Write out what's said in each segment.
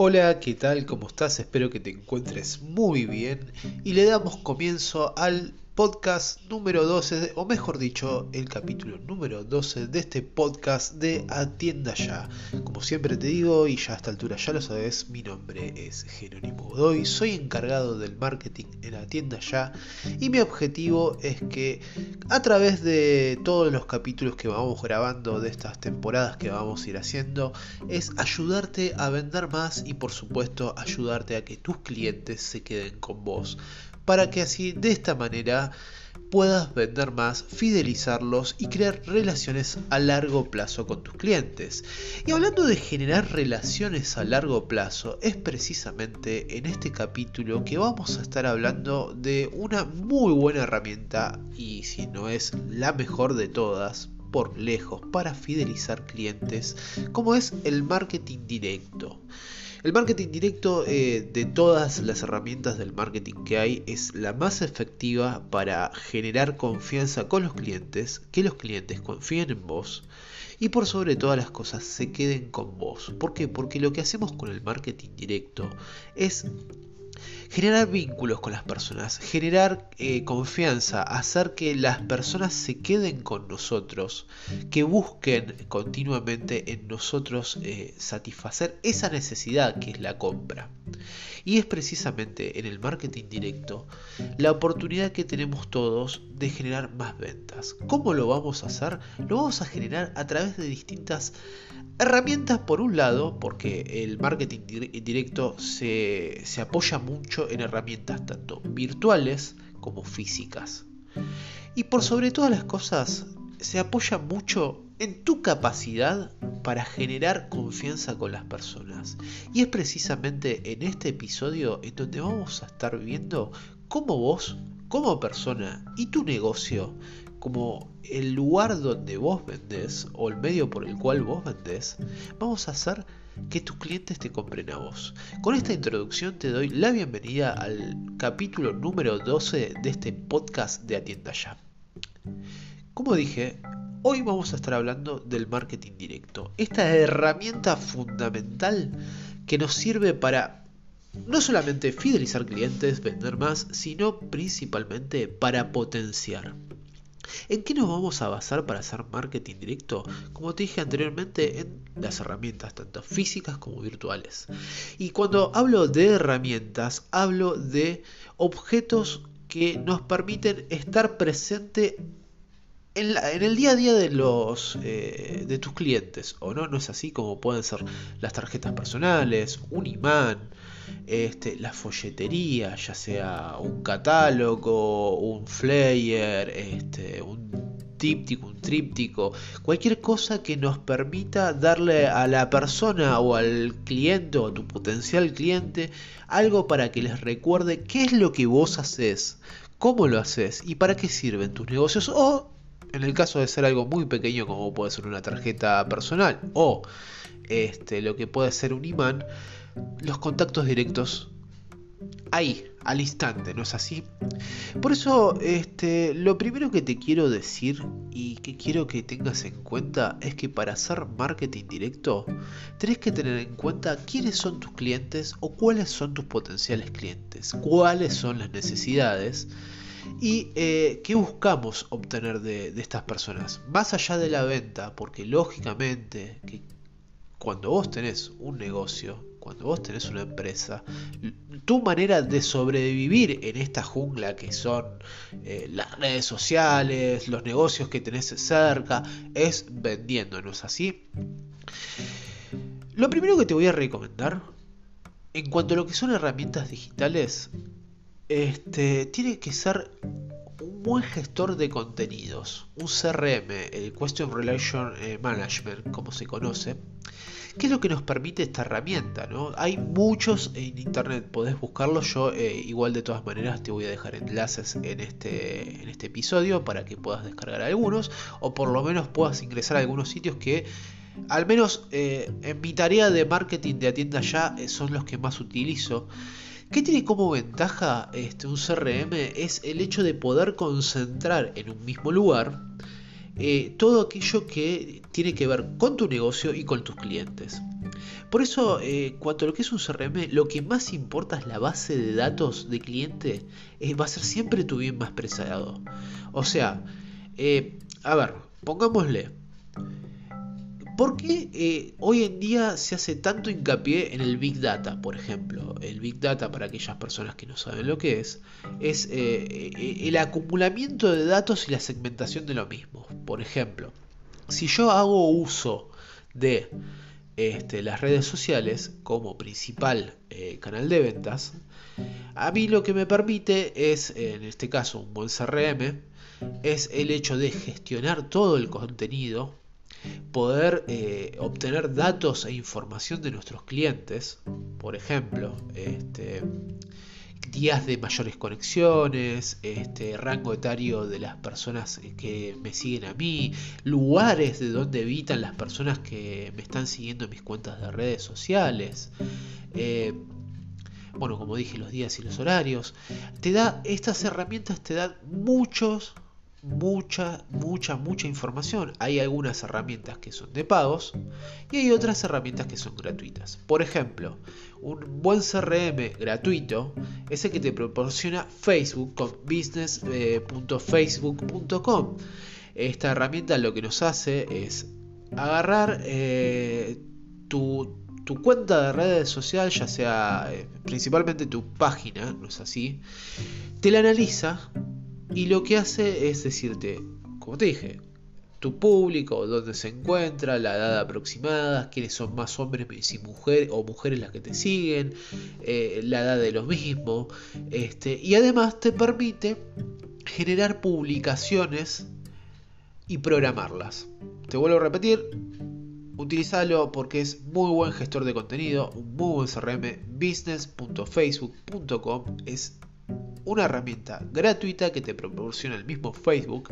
Hola, ¿qué tal? ¿Cómo estás? Espero que te encuentres muy bien y le damos comienzo al podcast número 12, o mejor dicho, el capítulo número 12 de este podcast de Atienda Ya. Como siempre te digo, y ya a esta altura ya lo sabes, mi nombre es Jerónimo Godoy, soy encargado del marketing en Atienda Ya y mi objetivo es que a través de todos los capítulos que vamos grabando de estas temporadas que vamos a ir haciendo, es ayudarte a vender más y por supuesto ayudarte a que tus clientes se queden con vos para que así de esta manera puedas vender más, fidelizarlos y crear relaciones a largo plazo con tus clientes. Y hablando de generar relaciones a largo plazo, es precisamente en este capítulo que vamos a estar hablando de una muy buena herramienta y si no es la mejor de todas, por lejos para fidelizar clientes, como es el marketing directo. El marketing directo eh, de todas las herramientas del marketing que hay es la más efectiva para generar confianza con los clientes, que los clientes confíen en vos y por sobre todas las cosas se queden con vos. ¿Por qué? Porque lo que hacemos con el marketing directo es generar vínculos con las personas, generar eh, confianza, hacer que las personas se queden con nosotros, que busquen continuamente en nosotros eh, satisfacer esa necesidad que es la compra. Y es precisamente en el marketing directo la oportunidad que tenemos todos de generar más ventas. ¿Cómo lo vamos a hacer? Lo vamos a generar a través de distintas herramientas por un lado, porque el marketing directo se, se apoya mucho en herramientas tanto virtuales como físicas. Y por sobre todas las cosas, se apoya mucho en tu capacidad para generar confianza con las personas. Y es precisamente en este episodio en donde vamos a estar viendo cómo vos, como persona y tu negocio como el lugar donde vos vendés o el medio por el cual vos vendés, vamos a hacer que tus clientes te compren a vos. Con esta introducción te doy la bienvenida al capítulo número 12 de este podcast de Atienda Ya. Como dije, hoy vamos a estar hablando del marketing directo, esta herramienta fundamental que nos sirve para no solamente fidelizar clientes, vender más, sino principalmente para potenciar. ¿En qué nos vamos a basar para hacer marketing directo? Como te dije anteriormente, en las herramientas tanto físicas como virtuales. Y cuando hablo de herramientas, hablo de objetos que nos permiten estar presente en, el día a día de eh, de tus clientes o no no es así como pueden ser las tarjetas personales un imán este, la folletería, ya sea un catálogo, un flyer, este, un tríptico, un tríptico, cualquier cosa que nos permita darle a la persona o al cliente o a tu potencial cliente algo para que les recuerde qué es lo que vos haces, cómo lo haces y para qué sirven tus negocios. O en el caso de ser algo muy pequeño como puede ser una tarjeta personal o este, lo que puede ser un imán, los contactos directos ahí, al instante, ¿no es así? Por eso, este, lo primero que te quiero decir y que quiero que tengas en cuenta es que para hacer marketing directo, tenés que tener en cuenta quiénes son tus clientes o cuáles son tus potenciales clientes, cuáles son las necesidades y eh, qué buscamos obtener de, de estas personas. Más allá de la venta, porque lógicamente que cuando vos tenés un negocio, cuando vos tenés una empresa, tu manera de sobrevivir en esta jungla que son eh, las redes sociales, los negocios que tenés cerca, es vendiendo, ¿no es así? Lo primero que te voy a recomendar, en cuanto a lo que son herramientas digitales, este, tiene que ser un buen gestor de contenidos, un CRM, el Question Relation eh, Management, como se conoce, ¿Qué es lo que nos permite esta herramienta? ¿no? Hay muchos en internet, podés buscarlos. Yo, eh, igual de todas maneras, te voy a dejar enlaces en este, en este episodio para que puedas descargar algunos o por lo menos puedas ingresar a algunos sitios que al menos eh, en mi tarea de marketing de Atienda Ya son los que más utilizo. ¿Qué tiene como ventaja este, un CRM? Es el hecho de poder concentrar en un mismo lugar todo aquello que tiene que ver con tu negocio y con tus clientes. Por eso, eh, cuanto a lo que es un CRM, lo que más importa es la base de datos de cliente, eh, va a ser siempre tu bien más preciado. O sea, eh, a ver, pongámosle, ¿Por qué eh, hoy en día se hace tanto hincapié en el Big Data, por ejemplo? El Big Data, para aquellas personas que no saben lo que es, es eh, eh, el acumulamiento de datos y la segmentación de lo mismo. Por ejemplo, si yo hago uso de este, las redes sociales como principal canal de ventas, a mí lo que me permite es, en este caso, un buen CRM, es el hecho de gestionar todo el contenido poder eh, obtener datos e información de nuestros clientes, por ejemplo, este, días de mayores conexiones, este, rango etario de las personas que me siguen a mí, lugares de donde habitan las personas que me están siguiendo en mis cuentas de redes sociales. Eh, bueno, como dije, los días y los horarios. Te da, estas herramientas te dan muchos mucha, mucha, mucha información. Hay algunas herramientas que son de pagos y hay otras herramientas que son gratuitas. Por ejemplo, un buen CRM gratuito es el que te proporciona Facebook con business.facebook.com. Esta herramienta lo que nos hace es agarrar eh, tu, cuenta de redes social, ya sea eh, principalmente tu página, no es así, te la analiza y lo que hace es decirte, como te dije, tu público, dónde se encuentra, la edad aproximada, quiénes son más hombres y mujeres o mujeres las que te siguen, eh, la edad de los mismos, este, y además te permite generar publicaciones y programarlas. Te vuelvo a repetir, utilizalo porque es muy buen gestor de contenido, un muy buen CRM, business.facebook.com es una herramienta gratuita que te proporciona el mismo Facebook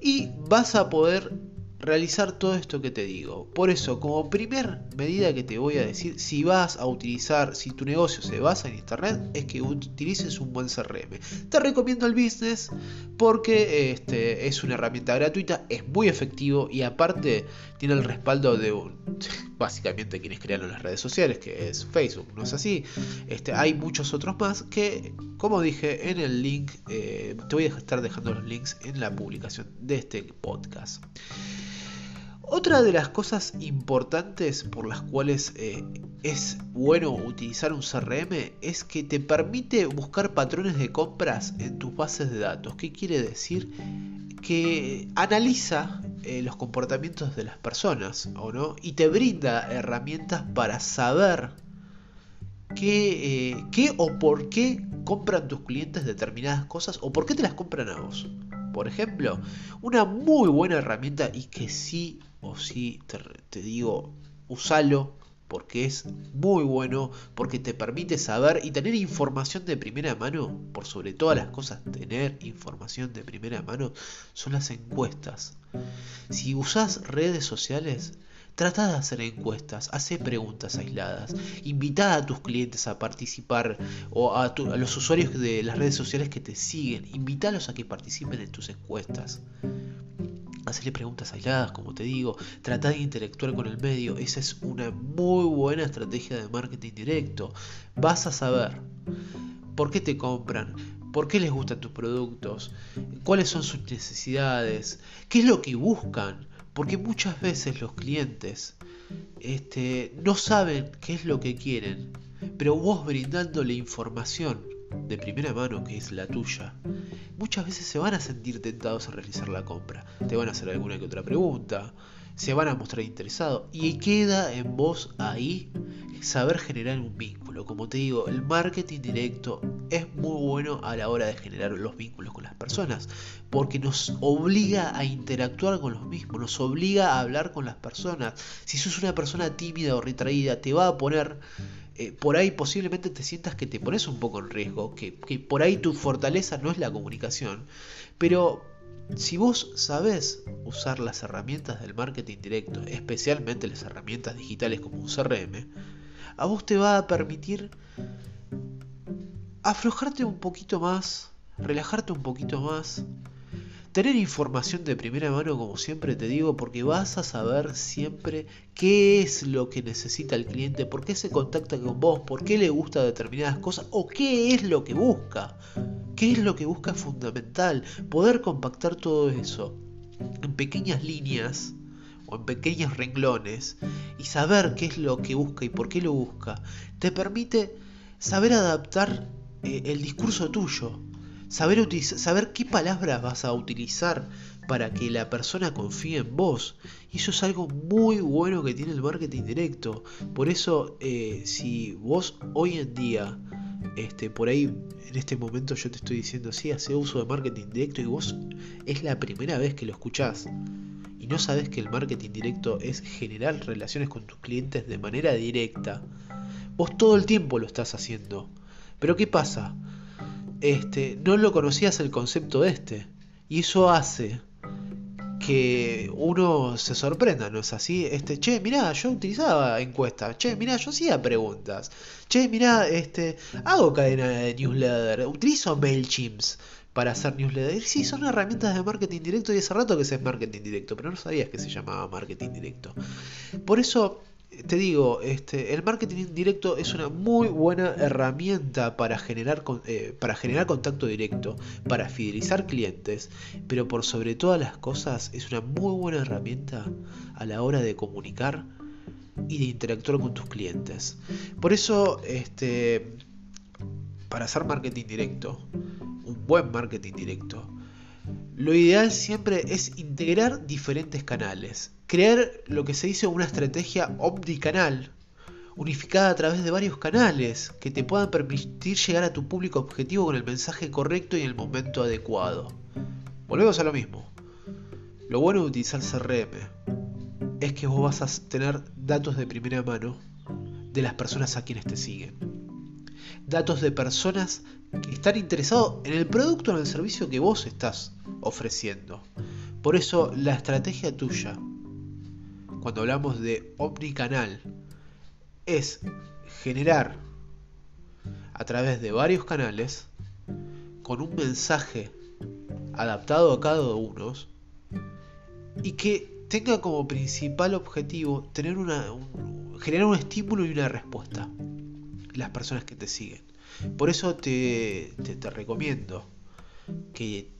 y vas a poder realizar todo esto que te digo. Por eso, como primer medida que te voy a decir, si vas a utilizar, si tu negocio se basa en Internet, es que utilices un buen CRM. Te recomiendo el business porque este, es una herramienta gratuita, es muy efectivo y aparte tiene el respaldo de básicamente quienes crearon las redes sociales, que es Facebook, ¿no es así? Este, hay muchos otros más que, como dije en el link, eh, te voy a estar dejando los links en la publicación de este podcast. Otra de las cosas importantes por las cuales eh, es bueno utilizar un CRM es que te permite buscar patrones de compras en tus bases de datos. ¿Qué quiere decir? Que analiza eh, los comportamientos de las personas ¿o no? y te brinda herramientas para saber qué, eh, qué o por qué compran tus clientes determinadas cosas o por qué te las compran a vos. Por ejemplo, una muy buena herramienta y que sí o sí te, digo, usalo porque es muy bueno, porque te permite saber y tener información de primera mano, por sobre todas las cosas, tener información de primera mano, son las encuestas. Si usas redes sociales, trata de hacer encuestas, hace preguntas aisladas, invita a tus clientes a participar o a, los usuarios de las redes sociales que te siguen, invítalos a que participen en tus encuestas. Hacerle preguntas aisladas, como te digo, tratar de interactuar con el medio, esa es una muy buena estrategia de marketing directo. Vas a saber por qué te compran, por qué les gustan tus productos, cuáles son sus necesidades, qué es lo que buscan, porque muchas veces los clientes este, no saben qué es lo que quieren, pero vos brindándole información de primera mano que es la tuya, muchas veces se van a sentir tentados a realizar la compra. Te van a hacer alguna que otra pregunta, se van a mostrar interesados y queda en vos ahí saber generar un vínculo. Como te digo, el marketing directo es muy bueno a la hora de generar los vínculos con las personas, porque nos obliga a interactuar con los mismos, nos obliga a hablar con las personas. Si sos una persona tímida o retraída, te va a poner eh, por ahí posiblemente te sientas que te pones un poco en riesgo, que, por ahí tu fortaleza no es la comunicación, pero si vos sabés usar las herramientas del marketing directo, especialmente las herramientas digitales como un CRM, a vos te va a permitir aflojarte un poquito más, relajarte un poquito más, Tener información de primera mano, como siempre te digo, porque vas a saber siempre qué es lo que necesita el cliente, por qué se contacta con vos, por qué le gusta determinadas cosas o qué es lo que busca. ¿Qué es lo que busca fundamental? Poder compactar todo eso en pequeñas líneas o en pequeños renglones y saber qué es lo que busca y por qué lo busca, te permite saber adaptar eh, el discurso tuyo Saber, saber qué palabras vas a utilizar para que la persona confíe en vos. Y eso es algo muy bueno que tiene el marketing directo. Por eso, eh, si vos hoy en día, este, por ahí, en este momento yo te estoy diciendo, sí, hace uso de marketing directo y vos es la primera vez que lo escuchás. Y no sabes que el marketing directo es generar relaciones con tus clientes de manera directa. Vos todo el tiempo lo estás haciendo. Pero ¿qué pasa? Este, no lo conocías el concepto este. Y eso hace que uno se sorprenda, ¿no es así? Este, che, mirá, yo utilizaba encuestas, che, mirá, yo hacía preguntas, che, mirá, este, hago cadena de newsletter, utilizo MailChimps para hacer newsletter. Sí, son herramientas de marketing directo y hace rato que es marketing directo, pero no sabías que se llamaba marketing directo. Por eso te digo, este, el marketing directo es una muy buena herramienta para generar, eh, para generar contacto directo, para fidelizar clientes, pero por sobre todas las cosas es una muy buena herramienta a la hora de comunicar y de interactuar con tus clientes. Por eso, este, para hacer marketing directo, un buen marketing directo, lo ideal siempre es integrar diferentes canales, crear lo que se dice una estrategia omnicanal, unificada a través de varios canales que te puedan permitir llegar a tu público objetivo con el mensaje correcto y en el momento adecuado. Volvemos a lo mismo. Lo bueno de utilizar CRM es que vos vas a tener datos de primera mano de las personas a quienes te siguen. Datos de personas que están interesados en el producto o en el servicio que vos estás ofreciendo. Por eso la estrategia tuya, cuando hablamos de omnicanal, es generar a través de varios canales con un mensaje adaptado a cada uno y que tenga como principal objetivo tener una, generar un estímulo y una respuesta las personas que te siguen. Por eso te, te recomiendo que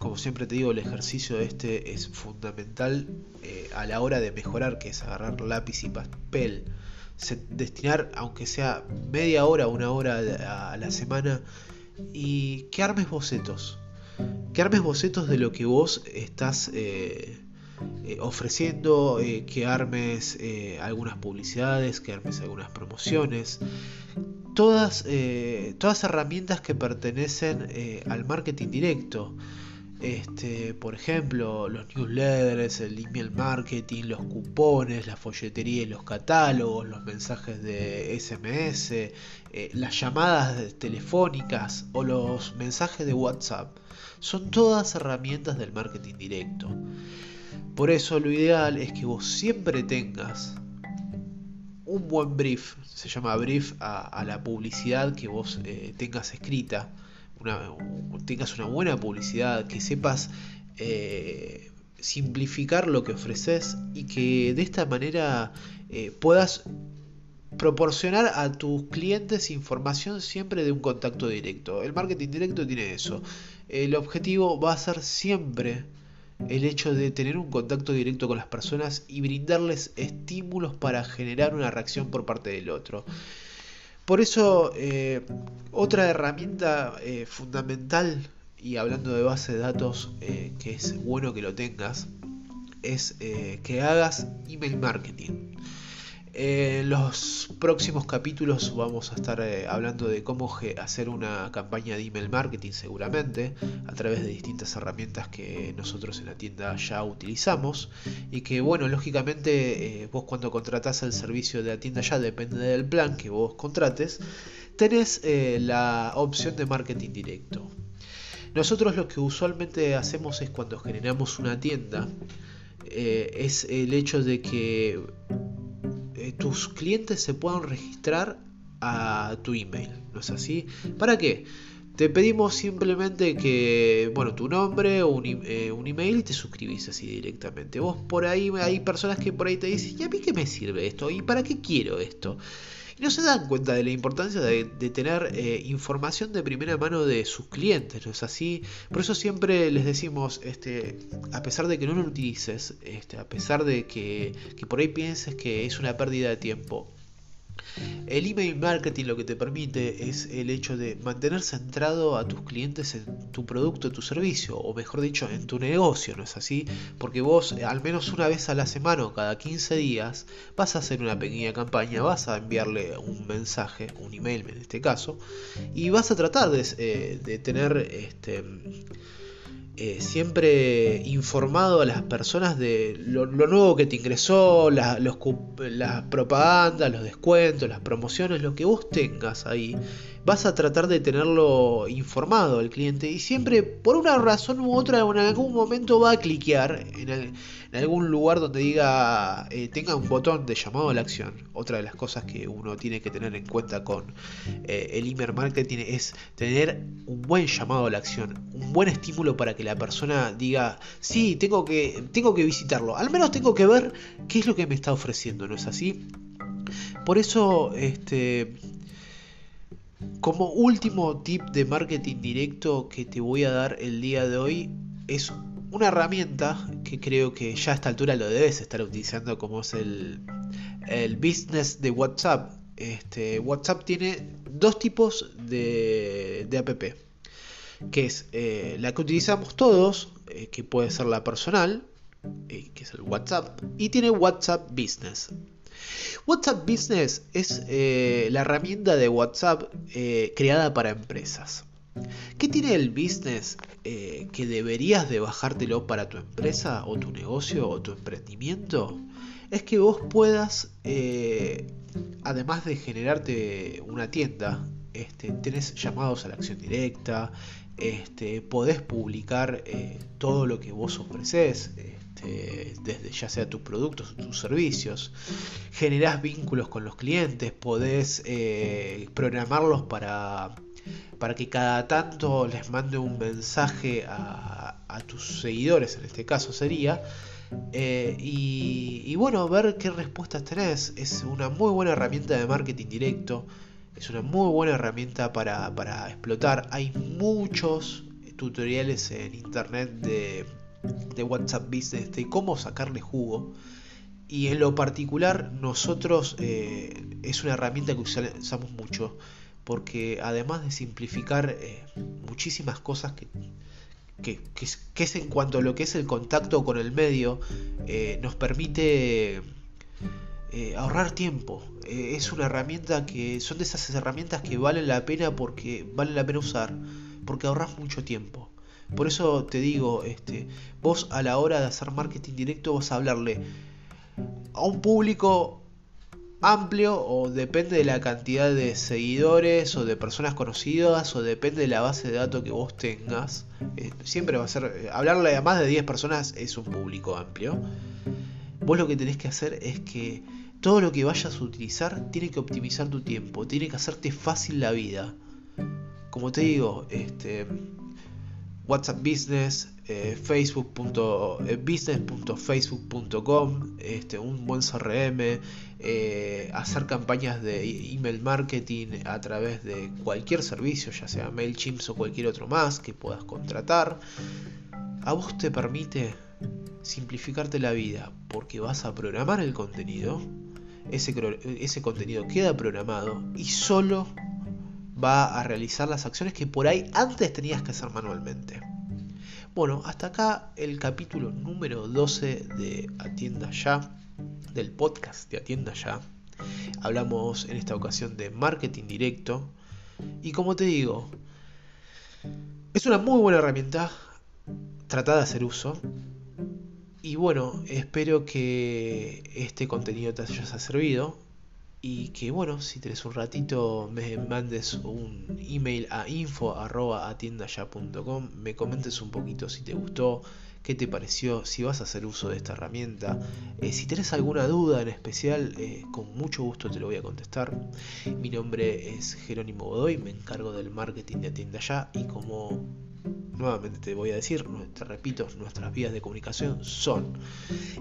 como siempre te digo, el ejercicio este es fundamental eh, a la hora de mejorar, que es agarrar lápiz y papel, destinar, aunque sea media hora una hora a la semana, y que armes bocetos. Que armes bocetos de lo que vos estás eh, eh, ofreciendo, que armes algunas publicidades, que armes algunas promociones. Todas, todas herramientas que pertenecen al marketing directo. Este, por ejemplo, los newsletters, el email marketing, los cupones, la folletería y los catálogos, los mensajes de SMS, eh, las llamadas telefónicas o los mensajes de WhatsApp. Son todas herramientas del marketing directo. Por eso lo ideal es que vos siempre tengas un buen brief, se llama brief a, la publicidad que vos eh, tengas escrita tengas una buena publicidad, que sepas eh, simplificar lo que ofreces y que de esta manera eh, puedas proporcionar a tus clientes información siempre de un contacto directo. El marketing directo tiene eso. El objetivo va a ser siempre el hecho de tener un contacto directo con las personas y brindarles estímulos para generar una reacción por parte del otro. Por eso, eh, otra herramienta eh, fundamental, y hablando de base de datos, eh, que es bueno que lo tengas, es que hagas email marketing. En los próximos capítulos vamos a estar eh, hablando de cómo hacer una campaña de email marketing seguramente a través de distintas herramientas que nosotros en la tienda ya utilizamos y que bueno, lógicamente eh, vos cuando contratás el servicio de la tienda ya depende del plan que vos contrates, tenés eh, la opción de marketing directo. Nosotros lo que usualmente hacemos es cuando generamos una tienda, es el hecho de que eh, tus clientes se puedan registrar a tu email, ¿no es así? ¿Para qué? Te pedimos simplemente que, bueno, tu nombre o un, eh, un, email y te suscribís así directamente. Vos por ahí, hay personas que por ahí te dicen, ¿y a mí qué me sirve esto? ¿Y para qué quiero esto? No se dan cuenta de la importancia de, tener eh, información de primera mano de sus clientes, ¿no es así? Por eso siempre les decimos, este, a pesar de que no lo utilices, este, a pesar de que, que por ahí pienses que es una pérdida de tiempo, el email marketing lo que te permite es el hecho de mantener centrado a tus clientes en tu producto, tu servicio, o mejor dicho, en tu negocio, ¿no es así? Porque vos al menos una vez a la semana o cada 15 días vas a hacer una pequeña campaña, vas a enviarle un mensaje, un email en este caso, y vas a tratar de, eh, de tener este eh, siempre informado a las personas de lo, nuevo que te ingresó, las propagandas, los descuentos, las promociones, lo que vos tengas ahí vas a tratar de tenerlo informado el cliente y siempre por una razón u otra en algún momento va a cliquear en, algún lugar donde diga eh, tenga un botón de llamado a la acción. Otra de las cosas que uno tiene que tener en cuenta con eh, el email marketing es tener un buen llamado a la acción, un buen estímulo para que la persona diga sí, tengo que, tengo que visitarlo, al menos tengo que ver qué es lo que me está ofreciendo, ¿no es así? Por eso, este, como último tip de marketing directo que te voy a dar el día de hoy es una herramienta que creo que ya a esta altura lo debes estar utilizando como es el, el business de WhatsApp. Este, WhatsApp tiene dos tipos de, de app, que es eh, la que utilizamos todos, eh, que puede ser la personal, eh, que es el WhatsApp, y tiene WhatsApp Business. WhatsApp Business es eh, la herramienta de WhatsApp eh, creada para empresas. ¿Qué tiene el business eh, que deberías de bajártelo para tu empresa o tu negocio o tu emprendimiento? Es que vos puedas, además de generarte una tienda, este, tenés llamados a la acción directa, este, podés publicar todo lo que vos ofreces, este, desde ya sea tus productos o tus servicios, generás vínculos con los clientes, podés eh, programarlos para, para que cada tanto les mande un mensaje a, tus seguidores, en este caso sería, eh, y, bueno, ver qué respuestas tenés. Es una muy buena herramienta de marketing directo. Es una muy buena herramienta para, para explotar. Hay muchos tutoriales en internet de de WhatsApp Business de cómo sacarle jugo. Y en lo particular, nosotros eh, es una herramienta que usamos mucho, porque además de simplificar eh, muchísimas cosas que, que, es en cuanto a lo que es el contacto con el medio, eh, nos permite ahorrar tiempo. es una herramienta que son de esas herramientas que valen la pena porque vale la pena usar, porque ahorras mucho tiempo. Por eso te digo, este, vos a la hora de hacer marketing directo vas a hablarle a un público amplio o depende de la cantidad de seguidores o de personas conocidas o depende de la base de datos que vos tengas. Eh, siempre va a ser, eh, hablarle a más de 10 personas es un público amplio. Vos lo que tenés que hacer es que todo lo que vayas a utilizar tiene que optimizar tu tiempo, tiene que hacerte fácil la vida. Como te digo, este, WhatsApp Business, eh, business.facebook.com, eh, este, un buen CRM, eh, hacer campañas de email marketing a través de cualquier servicio, ya sea MailChimp o cualquier otro más que puedas contratar. A vos te permite simplificarte la vida porque vas a programar el contenido, ese contenido queda programado y solo va a realizar las acciones que por ahí antes tenías que hacer manualmente. Bueno, hasta acá el capítulo número 12 de Atienda Ya, del podcast de Atienda Ya. Hablamos en esta ocasión de marketing directo. Y como te digo, es una muy buena herramienta. Trata de hacer uso. Y bueno, espero que este contenido te haya servido y que bueno, si tenés un ratito me mandes un email a info.atiendaya.com, me comentes un poquito si te gustó, qué te pareció, si vas a hacer uso de esta herramienta. Eh, si tenés alguna duda en especial, eh, con mucho gusto te lo voy a contestar. Mi nombre es Jerónimo Godoy, me encargo del marketing de Atienda Ya y como nuevamente te voy a decir, te repito, nuestras vías de comunicación son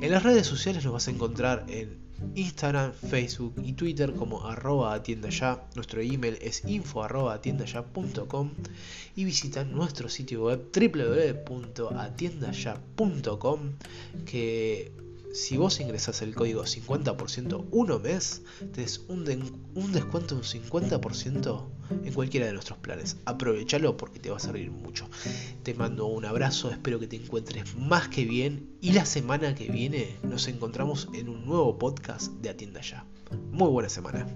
en las redes sociales nos vas a encontrar en Instagram, Facebook y Twitter como arroba atienda ya. Nuestro email es info arroba .com y visita nuestro sitio web www.atiendaya.com que si vos ingresas el código 50% uno mes, tenés un, un descuento de un 50% en cualquiera de nuestros planes. Aprovechalo porque te va a servir mucho. Te mando un abrazo, espero que te encuentres más que bien y la semana que viene nos encontramos en un nuevo podcast de Atienda Ya. Muy buena semana.